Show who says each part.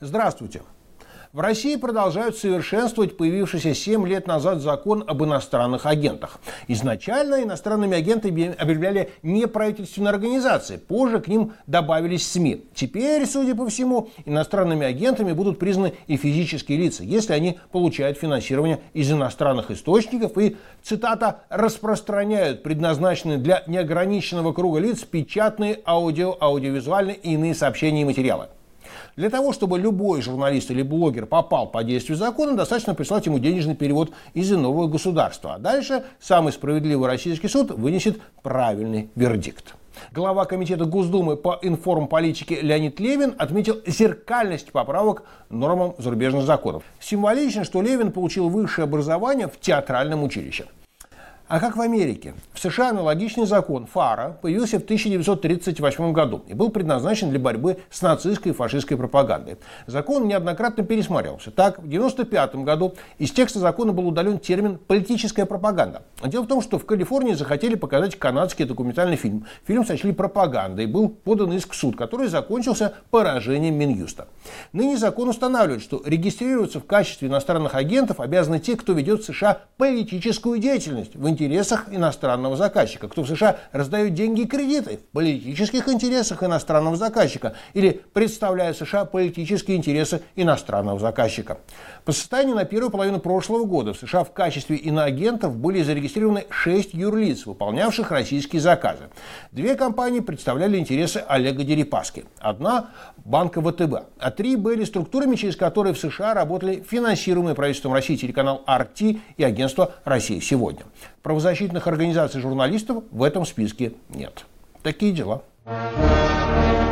Speaker 1: Здравствуйте. В России продолжают совершенствовать появившийся 7 лет назад закон об иностранных агентах. Изначально иностранными агентами объявляли неправительственные организации, позже к ним добавились СМИ. Теперь, судя по всему, иностранными агентами будут признаны и физические лица, если они получают финансирование из иностранных источников и, цитата, распространяют предназначенные для неограниченного круга лиц печатные аудио, аудиовизуальные и иные сообщения и материалы. Для того, чтобы любой журналист или блогер попал по действию закона, достаточно прислать ему денежный перевод из иного государства. А дальше самый справедливый российский суд вынесет правильный вердикт. Глава Комитета Госдумы по информполитике Леонид Левин отметил зеркальность поправок нормам зарубежных законов. Символично, что Левин получил высшее образование в театральном училище. А как в Америке? В США аналогичный закон ФАРа появился в 1938 году и был предназначен для борьбы с нацистской и фашистской пропагандой. Закон неоднократно пересматривался. Так, в 1995 году из текста закона был удален термин «политическая пропаганда». Дело в том, что в Калифорнии захотели показать канадский документальный фильм. Фильм сочли пропагандой, был подан иск в суд, который закончился поражением Минюста. Ныне закон устанавливает, что регистрироваться в качестве иностранных агентов обязаны те, кто ведет в США политическую деятельность в интересах иностранного заказчика. Кто в США раздает деньги и кредиты в политических интересах иностранного заказчика или представляет США политические интересы иностранного заказчика. По состоянию на первую половину прошлого года в США в качестве иноагентов были зарегистрированы 6 юрлиц, выполнявших российские заказы. Две компании представляли интересы Олега Дерипаски. Одна – банка ВТБ. А три были структурами, через которые в США работали финансируемые правительством России телеканал RT и агентство «Россия сегодня» правозащитных организаций журналистов в этом списке нет. Такие дела. Thank you.